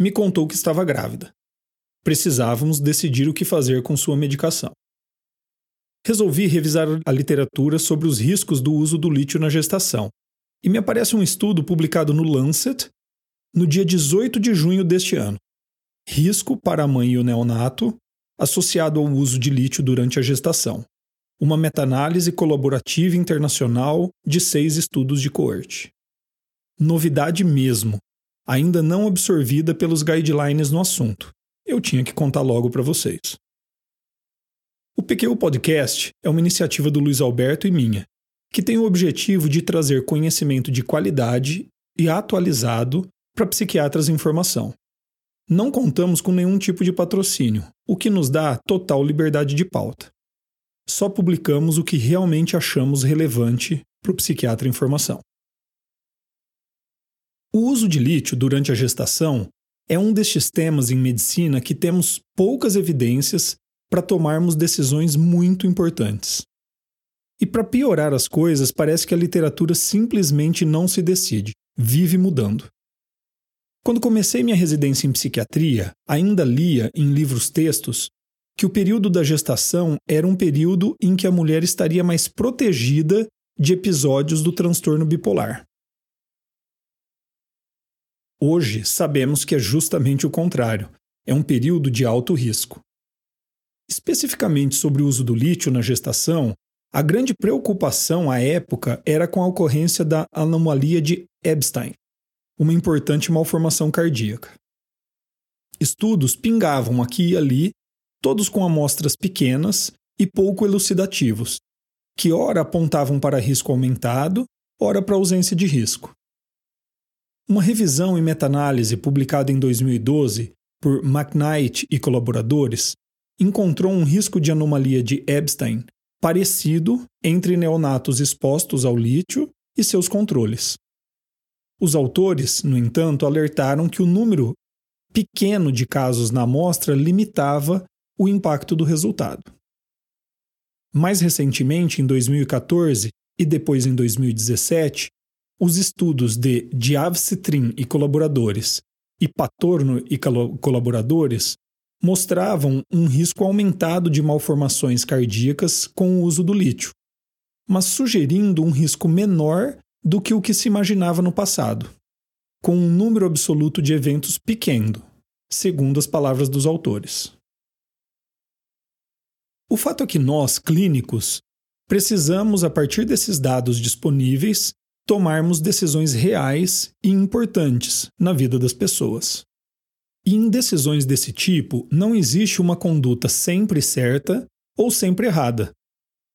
me contou que estava grávida. Precisávamos decidir o que fazer com sua medicação. Resolvi revisar a literatura sobre os riscos do uso do lítio na gestação, e me aparece um estudo publicado no Lancet no dia 18 de junho deste ano. Risco para a mãe e o neonato associado ao uso de lítio durante a gestação. Uma meta-análise colaborativa internacional de seis estudos de coorte. Novidade mesmo, ainda não absorvida pelos guidelines no assunto. Eu tinha que contar logo para vocês. O PQ Podcast é uma iniciativa do Luiz Alberto e minha, que tem o objetivo de trazer conhecimento de qualidade e atualizado para psiquiatras em formação. Não contamos com nenhum tipo de patrocínio, o que nos dá total liberdade de pauta. Só publicamos o que realmente achamos relevante para o psiquiatra em formação. O uso de lítio durante a gestação é um destes temas em medicina que temos poucas evidências para tomarmos decisões muito importantes. E para piorar as coisas, parece que a literatura simplesmente não se decide, vive mudando. Quando comecei minha residência em psiquiatria, ainda lia em livros textos que o período da gestação era um período em que a mulher estaria mais protegida de episódios do transtorno bipolar. Hoje sabemos que é justamente o contrário. É um período de alto risco. Especificamente sobre o uso do lítio na gestação, a grande preocupação à época era com a ocorrência da anomalia de Epstein, uma importante malformação cardíaca. Estudos pingavam aqui e ali, todos com amostras pequenas e pouco elucidativos, que ora apontavam para risco aumentado, ora para ausência de risco. Uma revisão e meta-análise publicada em 2012 por McKnight e colaboradores encontrou um risco de anomalia de Epstein parecido entre neonatos expostos ao lítio e seus controles. Os autores, no entanto, alertaram que o número pequeno de casos na amostra limitava o impacto do resultado. Mais recentemente, em 2014 e depois em 2017, os estudos de Diavcitrin e colaboradores e Patorno e colaboradores mostravam um risco aumentado de malformações cardíacas com o uso do lítio, mas sugerindo um risco menor do que o que se imaginava no passado, com um número absoluto de eventos pequeno, segundo as palavras dos autores. O fato é que nós, clínicos, precisamos, a partir desses dados disponíveis, tomarmos decisões reais e importantes na vida das pessoas. E em decisões desse tipo, não existe uma conduta sempre certa ou sempre errada.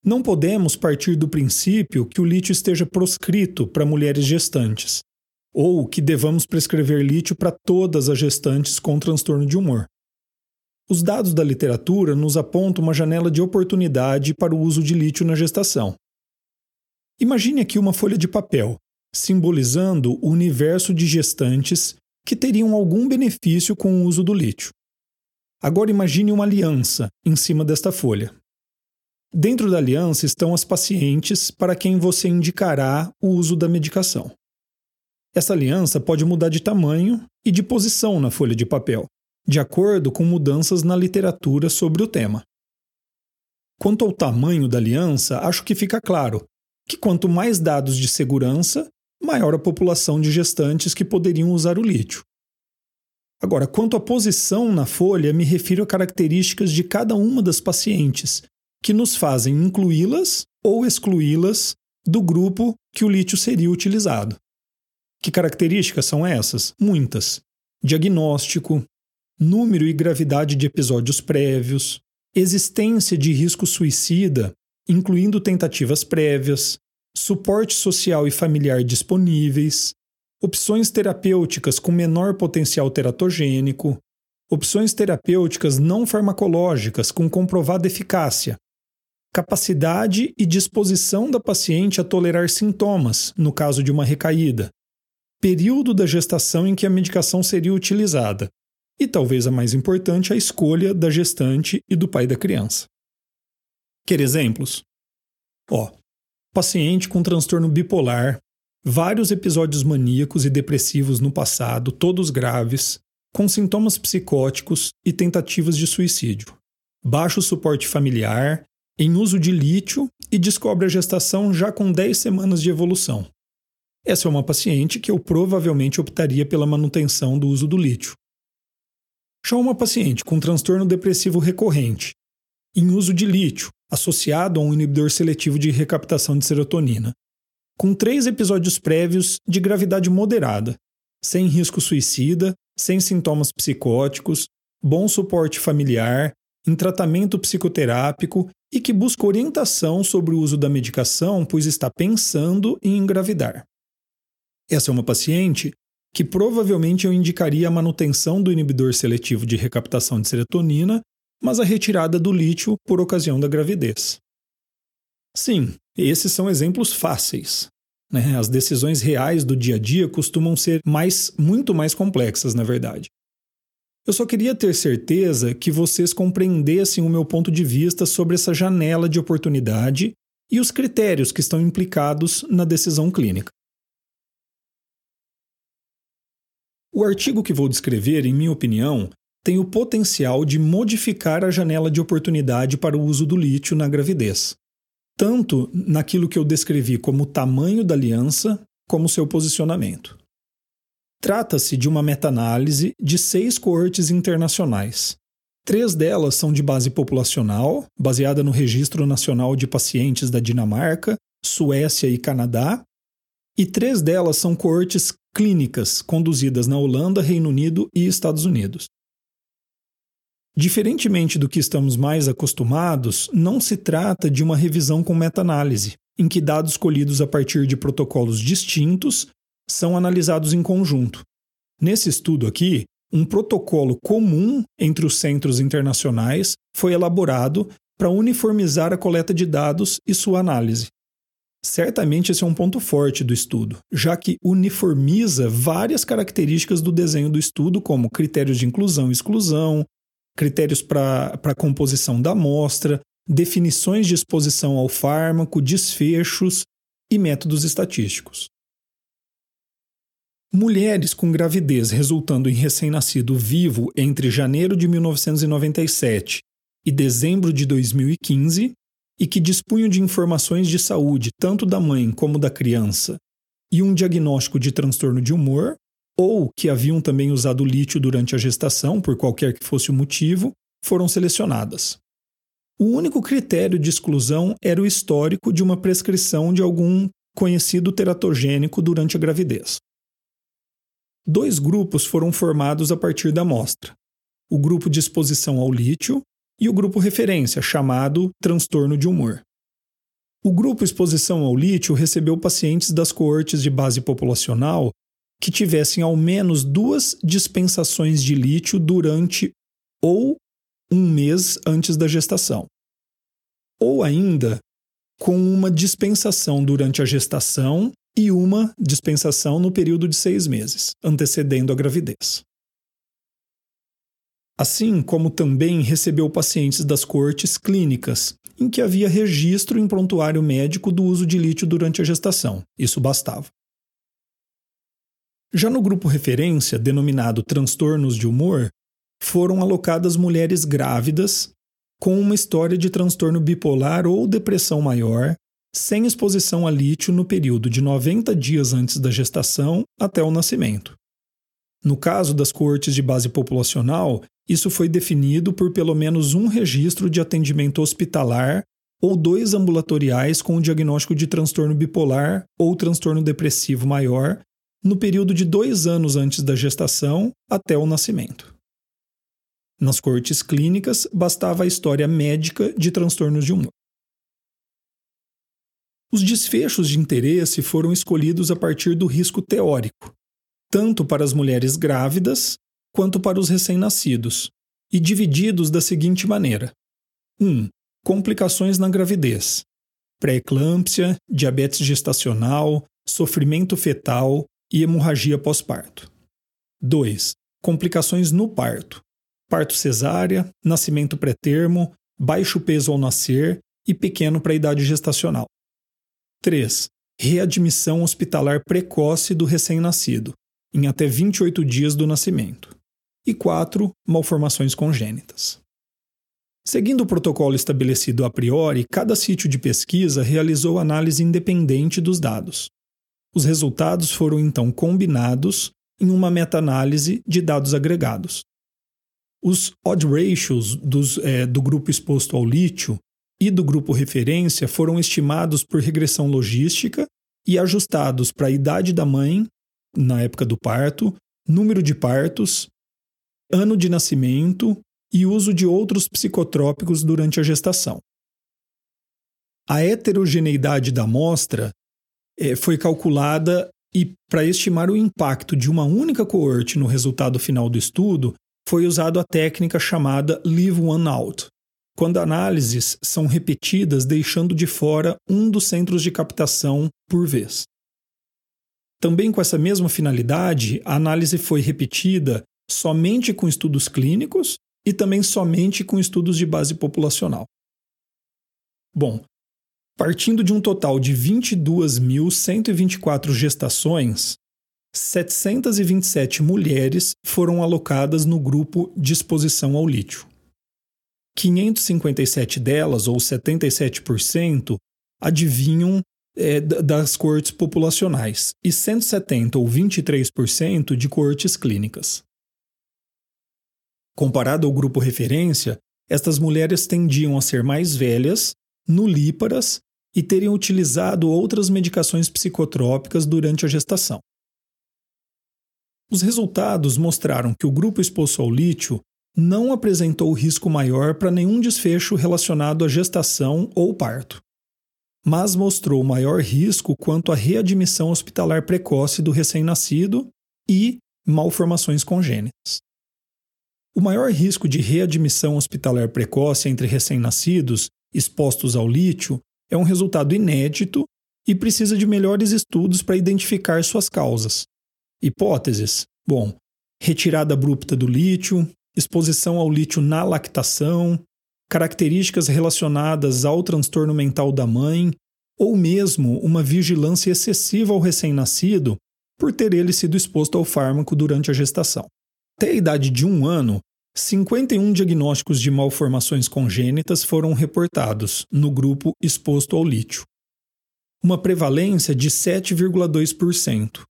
Não podemos partir do princípio que o lítio esteja proscrito para mulheres gestantes, ou que devamos prescrever lítio para todas as gestantes com transtorno de humor. Os dados da literatura nos apontam uma janela de oportunidade para o uso de lítio na gestação. Imagine aqui uma folha de papel, simbolizando o universo de gestantes que teriam algum benefício com o uso do lítio. Agora imagine uma aliança em cima desta folha. Dentro da aliança estão as pacientes para quem você indicará o uso da medicação. Essa aliança pode mudar de tamanho e de posição na folha de papel, de acordo com mudanças na literatura sobre o tema. Quanto ao tamanho da aliança, acho que fica claro que quanto mais dados de segurança, maior a população de gestantes que poderiam usar o lítio. Agora, quanto à posição na folha, me refiro a características de cada uma das pacientes, que nos fazem incluí-las ou excluí-las do grupo que o lítio seria utilizado. Que características são essas? Muitas. Diagnóstico, número e gravidade de episódios prévios, existência de risco suicida incluindo tentativas prévias, suporte social e familiar disponíveis, opções terapêuticas com menor potencial teratogênico, opções terapêuticas não farmacológicas com comprovada eficácia, capacidade e disposição da paciente a tolerar sintomas, no caso de uma recaída, período da gestação em que a medicação seria utilizada, e talvez a mais importante, a escolha da gestante e do pai da criança. Quer exemplos? Ó, paciente com transtorno bipolar, vários episódios maníacos e depressivos no passado, todos graves, com sintomas psicóticos e tentativas de suicídio. Baixo suporte familiar, em uso de lítio e descobre a gestação já com 10 semanas de evolução. Essa é uma paciente que eu provavelmente optaria pela manutenção do uso do lítio. Já uma paciente com transtorno depressivo recorrente, em uso de lítio, associado a um inibidor seletivo de recaptação de serotonina, com três episódios prévios de gravidade moderada, sem risco suicida, sem sintomas psicóticos, bom suporte familiar, em tratamento psicoterápico e que busca orientação sobre o uso da medicação, pois está pensando em engravidar. Essa é uma paciente que provavelmente eu indicaria a manutenção do inibidor seletivo de recaptação de serotonina, mas a retirada do lítio por ocasião da gravidez. Sim, esses são exemplos fáceis. Né? As decisões reais do dia a dia costumam ser mais, muito mais complexas, na verdade. Eu só queria ter certeza que vocês compreendessem o meu ponto de vista sobre essa janela de oportunidade e os critérios que estão implicados na decisão clínica. O artigo que vou descrever, em minha opinião, tem o potencial de modificar a janela de oportunidade para o uso do lítio na gravidez, tanto naquilo que eu descrevi como o tamanho da aliança, como seu posicionamento. Trata-se de uma meta-análise de seis coortes internacionais. Três delas são de base populacional, baseada no Registro Nacional de Pacientes da Dinamarca, Suécia e Canadá, e três delas são coortes clínicas conduzidas na Holanda, Reino Unido e Estados Unidos. Diferentemente do que estamos mais acostumados, não se trata de uma revisão com meta-análise, em que dados colhidos a partir de protocolos distintos são analisados em conjunto. Nesse estudo aqui, um protocolo comum entre os centros internacionais foi elaborado para uniformizar a coleta de dados e sua análise. Certamente esse é um ponto forte do estudo, já que uniformiza várias características do desenho do estudo, como critérios de inclusão e exclusão, critérios para a composição da amostra, definições de exposição ao fármaco, desfechos e métodos estatísticos. Mulheres com gravidez resultando em recém-nascido vivo entre janeiro de 1997 e dezembro de 2015 e que dispunham de informações de saúde tanto da mãe como da criança e um diagnóstico de transtorno de humor, ou que haviam também usado lítio durante a gestação, por qualquer que fosse o motivo, foram selecionadas. O único critério de exclusão era o histórico de uma prescrição de algum conhecido teratogênico durante a gravidez. Dois grupos foram formados a partir da amostra: o grupo de exposição ao lítio e o grupo referência, chamado transtorno de humor. O grupo exposição ao lítio recebeu pacientes das coortes de base populacional que tivessem ao menos duas dispensações de lítio durante ou um mês antes da gestação, ou ainda com uma dispensação durante a gestação e uma dispensação no período de seis meses, antecedendo a gravidez assim como também recebeu pacientes das cortes clínicas, em que havia registro em prontuário médico do uso de lítio durante a gestação. Isso bastava. Já no grupo referência, denominado transtornos de humor, foram alocadas mulheres grávidas com uma história de transtorno bipolar ou depressão maior, sem exposição a lítio no período de 90 dias antes da gestação até o nascimento. No caso das cortes de base populacional, isso foi definido por pelo menos um registro de atendimento hospitalar ou dois ambulatoriais com o diagnóstico de transtorno bipolar ou transtorno depressivo maior no período de dois anos antes da gestação até o nascimento. Nas cortes clínicas, bastava a história médica de transtornos de humor. Os desfechos de interesse foram escolhidos a partir do risco teórico, tanto para as mulheres grávidas quanto para os recém-nascidos, e divididos da seguinte maneira: 1. Complicações na gravidez, pré-eclâmpsia, diabetes gestacional, sofrimento fetal e hemorragia pós-parto. 2. Complicações no parto, parto cesárea, nascimento pré-termo, baixo peso ao nascer e pequeno para a idade gestacional. 3. Readmissão hospitalar precoce do recém-nascido, em até 28 dias do nascimento. E 4. Malformações congênitas. Seguindo o protocolo estabelecido a priori, cada sítio de pesquisa realizou análise independente dos dados. Os resultados foram então combinados em uma meta-análise de dados agregados. Os odd ratios dos, é, do grupo exposto ao lítio e do grupo referência foram estimados por regressão logística e ajustados para a idade da mãe, na época do parto, número de partos, ano de nascimento e uso de outros psicotrópicos durante a gestação. A heterogeneidade da amostra é, foi calculada e, para estimar o impacto de uma única coorte no resultado final do estudo, foi usada a técnica chamada Leave One Out, quando análises são repetidas deixando de fora um dos centros de captação por vez. Também com essa mesma finalidade, a análise foi repetida somente com estudos clínicos e também somente com estudos de base populacional. Bom, partindo de um total de 22.124 gestações, 727 mulheres foram alocadas no grupo de exposição ao lítio. 557 delas, ou 77%, adivinham é, das cortes populacionais e 170 ou 23% de cortes clínicas. Comparado ao grupo referência, estas mulheres tendiam a ser mais velhas, nulíparas e teriam utilizado outras medicações psicotrópicas durante a gestação. Os resultados mostraram que o grupo exposto ao lítio não apresentou risco maior para nenhum desfecho relacionado à gestação ou parto, mas mostrou maior risco quanto à readmissão hospitalar precoce do recém-nascido e malformações congênitas. O maior risco de readmissão hospitalar precoce entre recém-nascidos expostos ao lítio é um resultado inédito e precisa de melhores estudos para identificar suas causas. Hipóteses: bom, retirada abrupta do lítio, exposição ao lítio na lactação, características relacionadas ao transtorno mental da mãe, ou mesmo uma vigilância excessiva ao recém-nascido por ter ele sido exposto ao fármaco durante a gestação. Até a idade de um ano, 51 diagnósticos de malformações congênitas foram reportados no grupo exposto ao lítio, uma prevalência de 7,2%,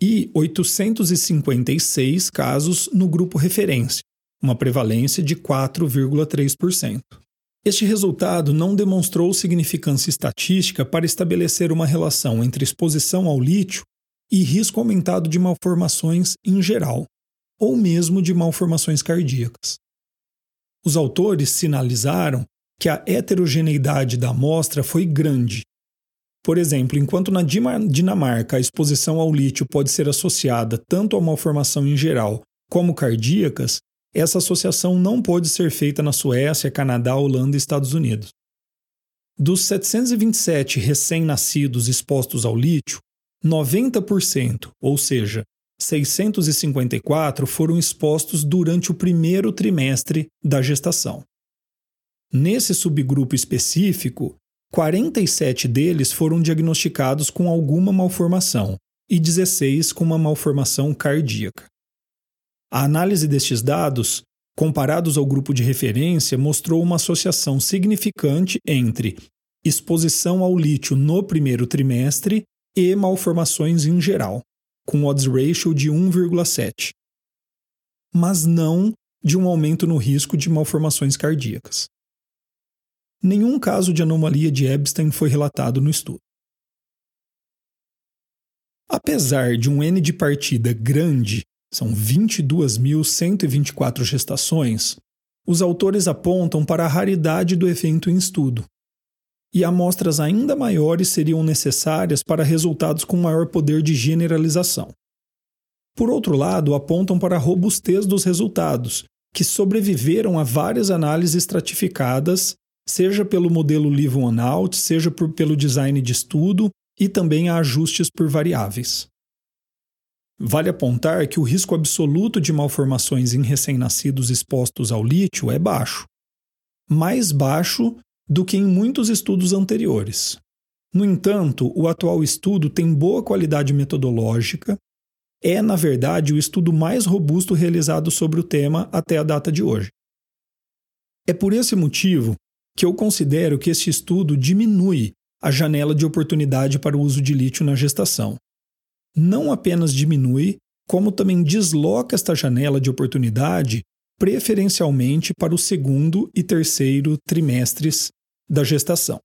e 856 casos no grupo referência, uma prevalência de 4,3%. Este resultado não demonstrou significância estatística para estabelecer uma relação entre exposição ao lítio e risco aumentado de malformações em geral, ou mesmo de malformações cardíacas. Os autores sinalizaram que a heterogeneidade da amostra foi grande por exemplo, enquanto na Dinamarca a exposição ao lítio pode ser associada tanto a malformação em geral como cardíacas, essa associação não pode ser feita na Suécia, Canadá, Holanda e Estados Unidos. Dos 727 recém-nascidos expostos ao lítio, 90%, ou seja, 654 foram expostos durante o primeiro trimestre da gestação. Nesse subgrupo específico, 47 deles foram diagnosticados com alguma malformação e 16 com uma malformação cardíaca. A análise destes dados, comparados ao grupo de referência, mostrou uma associação significante entre exposição ao lítio no primeiro trimestre e malformações em geral, com odds ratio de 1,7, mas não de um aumento no risco de malformações cardíacas. Nenhum caso de anomalia de Epstein foi relatado no estudo. Apesar de um N de partida grande, são 22.124 gestações, os autores apontam para a raridade do evento em estudo. E amostras ainda maiores seriam necessárias para resultados com maior poder de generalização. Por outro lado, apontam para a robustez dos resultados, que sobreviveram a várias análises estratificadas, seja pelo modelo Live One Out, seja por, pelo design de estudo e também a ajustes por variáveis. Vale apontar que o risco absoluto de malformações em recém-nascidos expostos ao lítio é baixo, mais baixo do que em muitos estudos anteriores. No entanto, o atual estudo tem boa qualidade metodológica, é, na verdade, o estudo mais robusto realizado sobre o tema até a data de hoje. É por esse motivo que eu considero que este estudo diminui a janela de oportunidade para o uso de lítio na gestação. Não apenas diminui, como também desloca esta janela de oportunidade preferencialmente para o segundo e terceiro trimestres da gestação.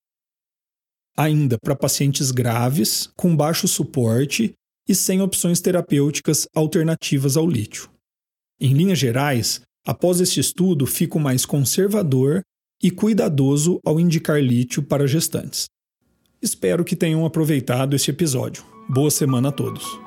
Ainda para pacientes graves, com baixo suporte e sem opções terapêuticas alternativas ao lítio. Em linhas gerais, após este estudo, fico mais conservador e cuidadoso ao indicar lítio para gestantes. Espero que tenham aproveitado este episódio. Boa semana a todos.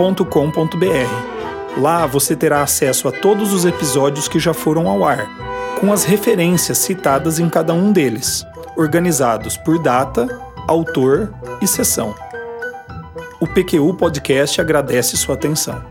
www.pqpodcast.com.br. Lá você terá acesso a todos os episódios que já foram ao ar com as referências citadas em cada um deles, organizados por data, autor e sessão. O PQU Podcast agradece sua atenção.